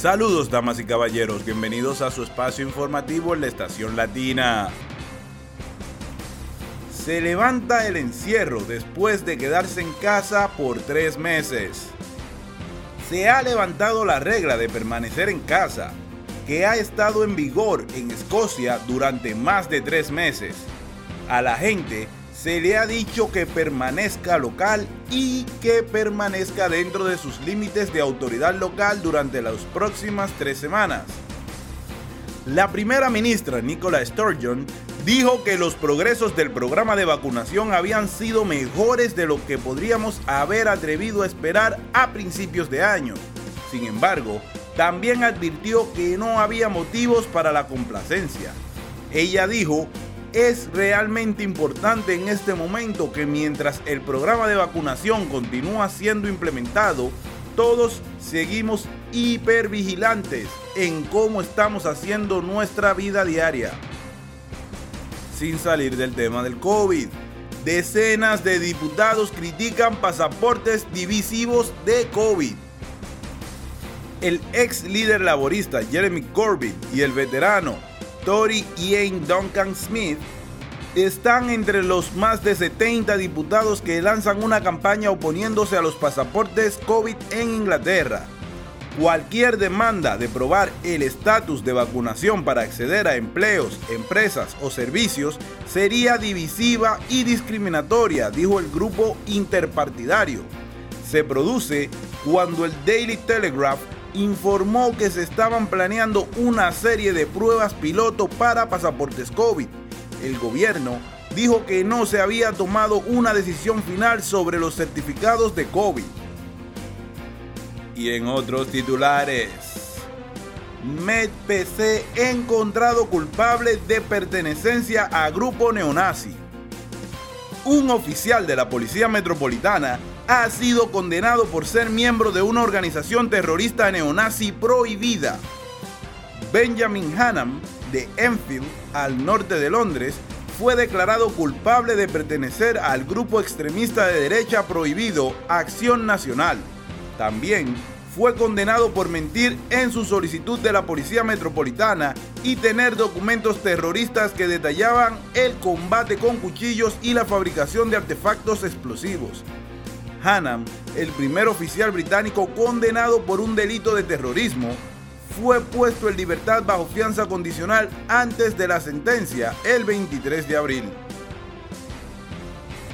Saludos damas y caballeros, bienvenidos a su espacio informativo en la Estación Latina. Se levanta el encierro después de quedarse en casa por tres meses. Se ha levantado la regla de permanecer en casa, que ha estado en vigor en Escocia durante más de tres meses. A la gente se le ha dicho que permanezca local y que permanezca dentro de sus límites de autoridad local durante las próximas tres semanas. La primera ministra Nicola Sturgeon dijo que los progresos del programa de vacunación habían sido mejores de lo que podríamos haber atrevido a esperar a principios de año. Sin embargo, también advirtió que no había motivos para la complacencia. Ella dijo es realmente importante en este momento que mientras el programa de vacunación continúa siendo implementado, todos seguimos hipervigilantes en cómo estamos haciendo nuestra vida diaria. Sin salir del tema del COVID, decenas de diputados critican pasaportes divisivos de COVID. El ex líder laborista Jeremy Corbyn y el veterano Ian Duncan Smith están entre los más de 70 diputados que lanzan una campaña oponiéndose a los pasaportes COVID en Inglaterra. Cualquier demanda de probar el estatus de vacunación para acceder a empleos, empresas o servicios sería divisiva y discriminatoria, dijo el grupo interpartidario. Se produce cuando el Daily Telegraph informó que se estaban planeando una serie de pruebas piloto para pasaportes COVID. El gobierno dijo que no se había tomado una decisión final sobre los certificados de COVID. Y en otros titulares, MedPC encontrado culpable de pertenencia a grupo neonazi. Un oficial de la Policía Metropolitana ha sido condenado por ser miembro de una organización terrorista neonazi prohibida. Benjamin Hannam, de Enfield, al norte de Londres, fue declarado culpable de pertenecer al grupo extremista de derecha prohibido Acción Nacional. También fue condenado por mentir en su solicitud de la Policía Metropolitana y tener documentos terroristas que detallaban el combate con cuchillos y la fabricación de artefactos explosivos. Hannam, el primer oficial británico condenado por un delito de terrorismo, fue puesto en libertad bajo fianza condicional antes de la sentencia el 23 de abril.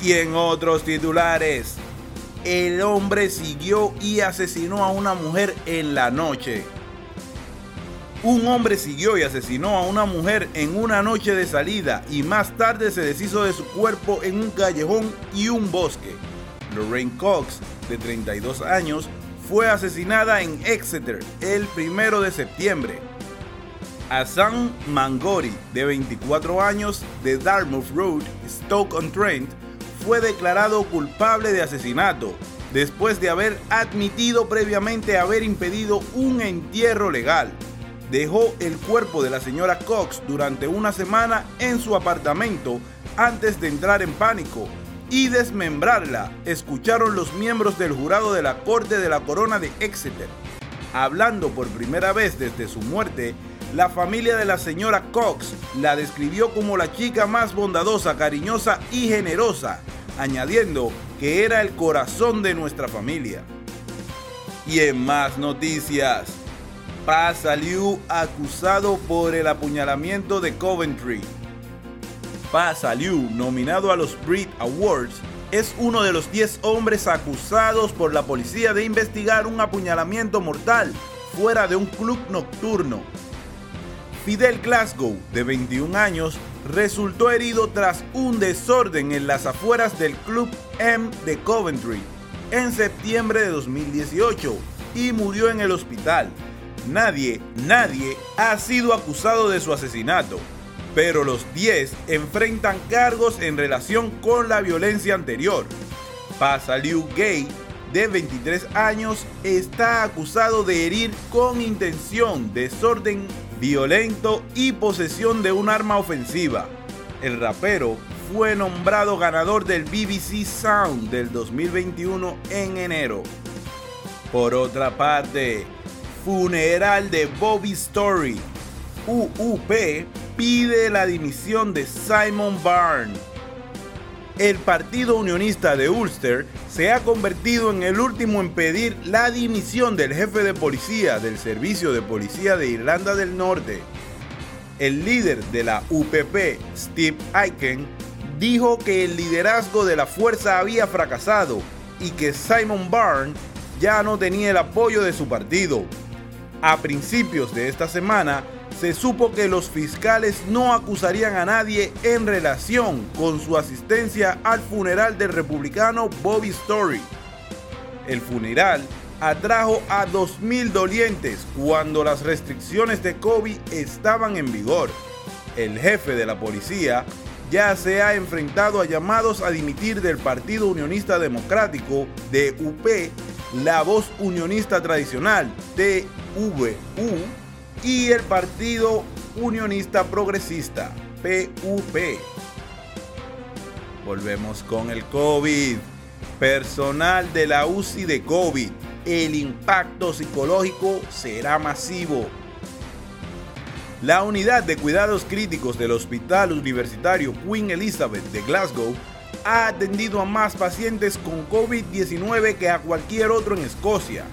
Y en otros titulares, el hombre siguió y asesinó a una mujer en la noche. Un hombre siguió y asesinó a una mujer en una noche de salida y más tarde se deshizo de su cuerpo en un callejón y un bosque. Lorraine Cox, de 32 años, fue asesinada en Exeter el 1 de septiembre. Hassan Mangori, de 24 años, de Dartmouth Road, Stoke-on-Trent, fue declarado culpable de asesinato después de haber admitido previamente haber impedido un entierro legal. Dejó el cuerpo de la señora Cox durante una semana en su apartamento antes de entrar en pánico y desmembrarla, escucharon los miembros del jurado de la Corte de la Corona de Exeter. Hablando por primera vez desde su muerte, la familia de la señora Cox la describió como la chica más bondadosa, cariñosa y generosa, añadiendo que era el corazón de nuestra familia. Y en más noticias, Paz salió acusado por el apuñalamiento de Coventry. Pa Liu, nominado a los Brit Awards, es uno de los 10 hombres acusados por la policía de investigar un apuñalamiento mortal fuera de un club nocturno. Fidel Glasgow, de 21 años, resultó herido tras un desorden en las afueras del Club M de Coventry en septiembre de 2018 y murió en el hospital. Nadie, nadie ha sido acusado de su asesinato pero los 10 enfrentan cargos en relación con la violencia anterior. Liu Gay, de 23 años, está acusado de herir con intención, desorden violento y posesión de un arma ofensiva. El rapero fue nombrado ganador del BBC Sound del 2021 en enero. Por otra parte, Funeral de Bobby Story. UUP pide la dimisión de Simon Barnes. El Partido Unionista de Ulster se ha convertido en el último en pedir la dimisión del jefe de policía del Servicio de Policía de Irlanda del Norte. El líder de la UPP, Steve Aiken, dijo que el liderazgo de la fuerza había fracasado y que Simon Barnes ya no tenía el apoyo de su partido. A principios de esta semana, se supo que los fiscales no acusarían a nadie en relación con su asistencia al funeral del republicano Bobby Story. El funeral atrajo a 2.000 dolientes cuando las restricciones de COVID estaban en vigor. El jefe de la policía ya se ha enfrentado a llamados a dimitir del Partido Unionista Democrático de UP, la voz unionista tradicional TVU y el Partido Unionista Progresista, PUP. Volvemos con el COVID. Personal de la UCI de COVID. El impacto psicológico será masivo. La unidad de cuidados críticos del Hospital Universitario Queen Elizabeth de Glasgow ha atendido a más pacientes con COVID-19 que a cualquier otro en Escocia.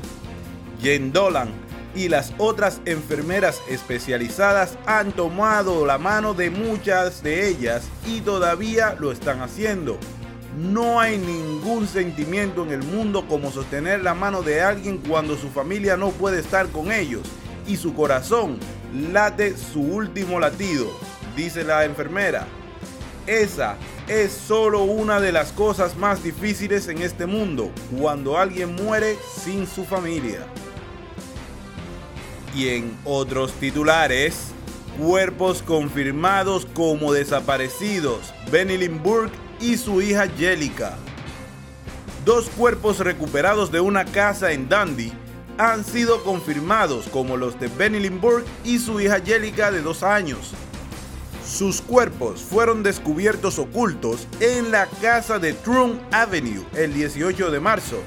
Jen Dolan, y las otras enfermeras especializadas han tomado la mano de muchas de ellas y todavía lo están haciendo. No hay ningún sentimiento en el mundo como sostener la mano de alguien cuando su familia no puede estar con ellos y su corazón late su último latido, dice la enfermera. Esa es solo una de las cosas más difíciles en este mundo, cuando alguien muere sin su familia. Y en otros titulares, cuerpos confirmados como desaparecidos, Benny Burke y su hija Jellica. Dos cuerpos recuperados de una casa en Dundee han sido confirmados como los de Benny Burke y su hija Jellica de dos años. Sus cuerpos fueron descubiertos ocultos en la casa de Trum Avenue el 18 de marzo.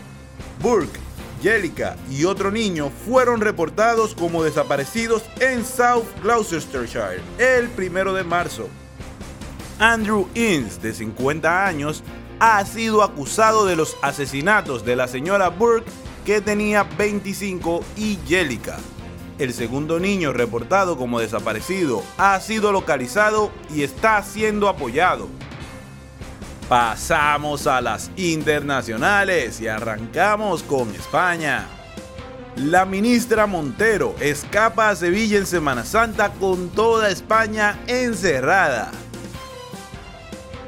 Burke Jellica y otro niño fueron reportados como desaparecidos en South Gloucestershire el 1 de marzo. Andrew Innes, de 50 años, ha sido acusado de los asesinatos de la señora Burke, que tenía 25, y Jellica. El segundo niño reportado como desaparecido ha sido localizado y está siendo apoyado. Pasamos a las internacionales y arrancamos con España. La ministra Montero escapa a Sevilla en Semana Santa con toda España encerrada.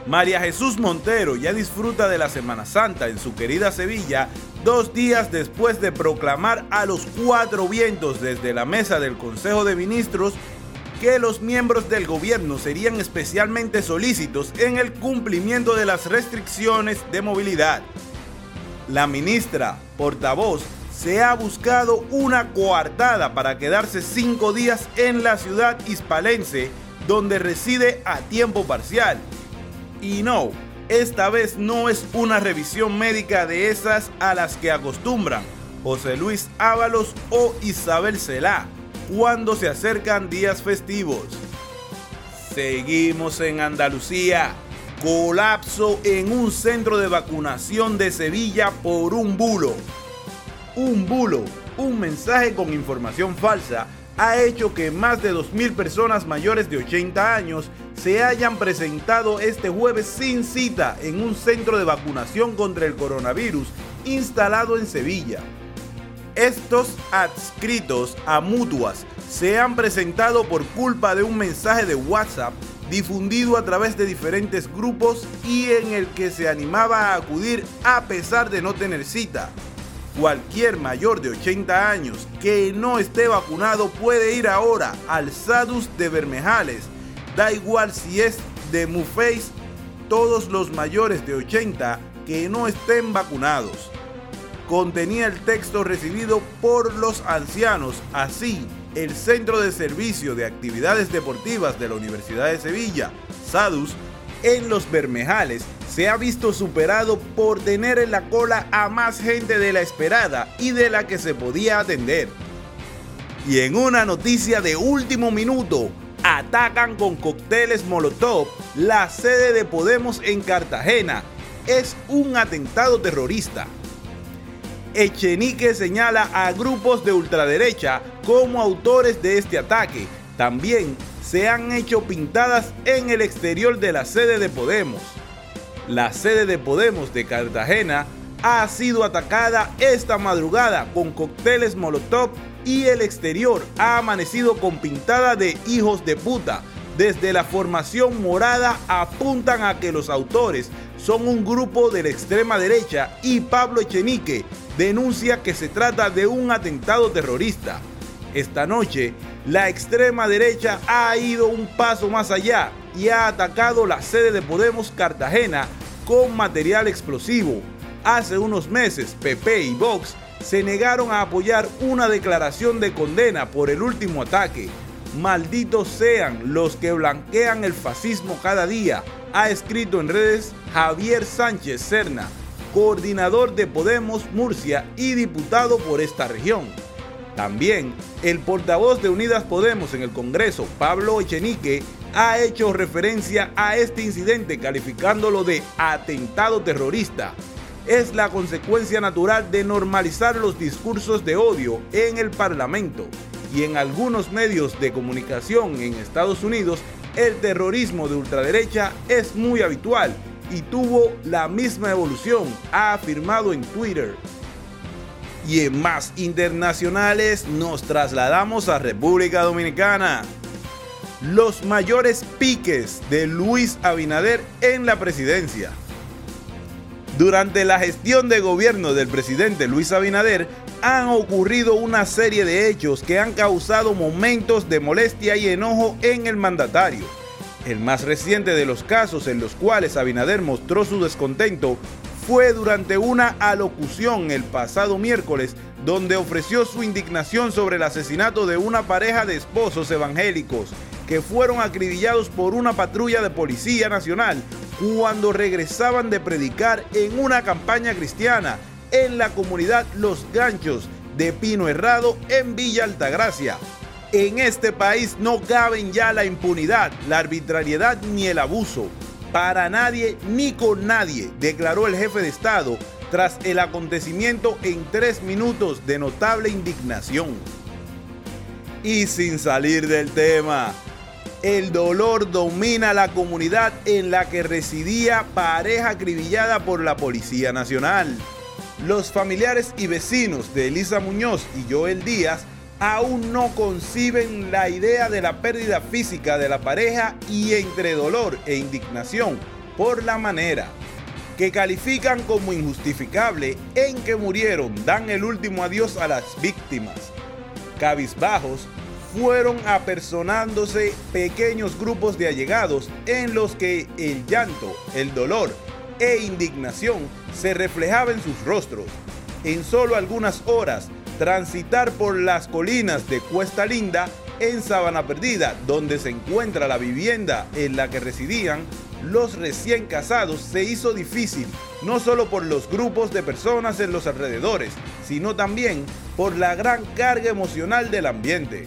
María Jesús Montero ya disfruta de la Semana Santa en su querida Sevilla dos días después de proclamar a los cuatro vientos desde la mesa del Consejo de Ministros que los miembros del gobierno serían especialmente solícitos en el cumplimiento de las restricciones de movilidad. La ministra portavoz se ha buscado una coartada para quedarse cinco días en la ciudad hispalense, donde reside a tiempo parcial. Y no, esta vez no es una revisión médica de esas a las que acostumbran José Luis Ábalos o Isabel Celá cuando se acercan días festivos. Seguimos en Andalucía. Colapso en un centro de vacunación de Sevilla por un bulo. Un bulo, un mensaje con información falsa, ha hecho que más de 2.000 personas mayores de 80 años se hayan presentado este jueves sin cita en un centro de vacunación contra el coronavirus instalado en Sevilla. Estos adscritos a mutuas se han presentado por culpa de un mensaje de WhatsApp difundido a través de diferentes grupos y en el que se animaba a acudir a pesar de no tener cita. Cualquier mayor de 80 años que no esté vacunado puede ir ahora al SADUS de Bermejales. Da igual si es de Mufeis, todos los mayores de 80 que no estén vacunados contenía el texto recibido por los ancianos. Así, el Centro de Servicio de Actividades Deportivas de la Universidad de Sevilla, SADUS, en Los Bermejales, se ha visto superado por tener en la cola a más gente de la esperada y de la que se podía atender. Y en una noticia de último minuto, atacan con cócteles Molotov la sede de Podemos en Cartagena. Es un atentado terrorista. Echenique señala a grupos de ultraderecha como autores de este ataque. También se han hecho pintadas en el exterior de la sede de Podemos. La sede de Podemos de Cartagena ha sido atacada esta madrugada con cócteles Molotov y el exterior ha amanecido con pintada de hijos de puta. Desde la formación morada apuntan a que los autores son un grupo de la extrema derecha y Pablo Echenique denuncia que se trata de un atentado terrorista. Esta noche, la extrema derecha ha ido un paso más allá y ha atacado la sede de Podemos Cartagena con material explosivo. Hace unos meses, PP y Vox se negaron a apoyar una declaración de condena por el último ataque. Malditos sean los que blanquean el fascismo cada día, ha escrito en redes Javier Sánchez Serna, coordinador de Podemos Murcia y diputado por esta región. También el portavoz de Unidas Podemos en el Congreso, Pablo Echenique, ha hecho referencia a este incidente calificándolo de atentado terrorista. Es la consecuencia natural de normalizar los discursos de odio en el Parlamento y en algunos medios de comunicación en Estados Unidos el terrorismo de ultraderecha es muy habitual y tuvo la misma evolución, ha afirmado en Twitter. Y en más internacionales nos trasladamos a República Dominicana. Los mayores piques de Luis Abinader en la presidencia. Durante la gestión de gobierno del presidente Luis Abinader han ocurrido una serie de hechos que han causado momentos de molestia y enojo en el mandatario. El más reciente de los casos en los cuales Abinader mostró su descontento fue durante una alocución el pasado miércoles donde ofreció su indignación sobre el asesinato de una pareja de esposos evangélicos que fueron acribillados por una patrulla de Policía Nacional cuando regresaban de predicar en una campaña cristiana en la comunidad Los Ganchos de Pino Herrado en Villa Altagracia. En este país no caben ya la impunidad, la arbitrariedad ni el abuso. Para nadie ni con nadie, declaró el jefe de Estado tras el acontecimiento en tres minutos de notable indignación. Y sin salir del tema, el dolor domina la comunidad en la que residía pareja acribillada por la Policía Nacional. Los familiares y vecinos de Elisa Muñoz y Joel Díaz aún no conciben la idea de la pérdida física de la pareja y entre dolor e indignación por la manera que califican como injustificable en que murieron dan el último adiós a las víctimas. Cabizbajos fueron apersonándose pequeños grupos de allegados en los que el llanto, el dolor e indignación se reflejaba en sus rostros. En solo algunas horas, transitar por las colinas de Cuesta Linda en Sabana Perdida, donde se encuentra la vivienda en la que residían los recién casados, se hizo difícil, no solo por los grupos de personas en los alrededores, sino también por la gran carga emocional del ambiente.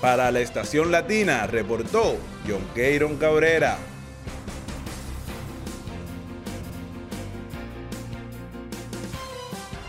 Para la Estación Latina reportó John Cabrera.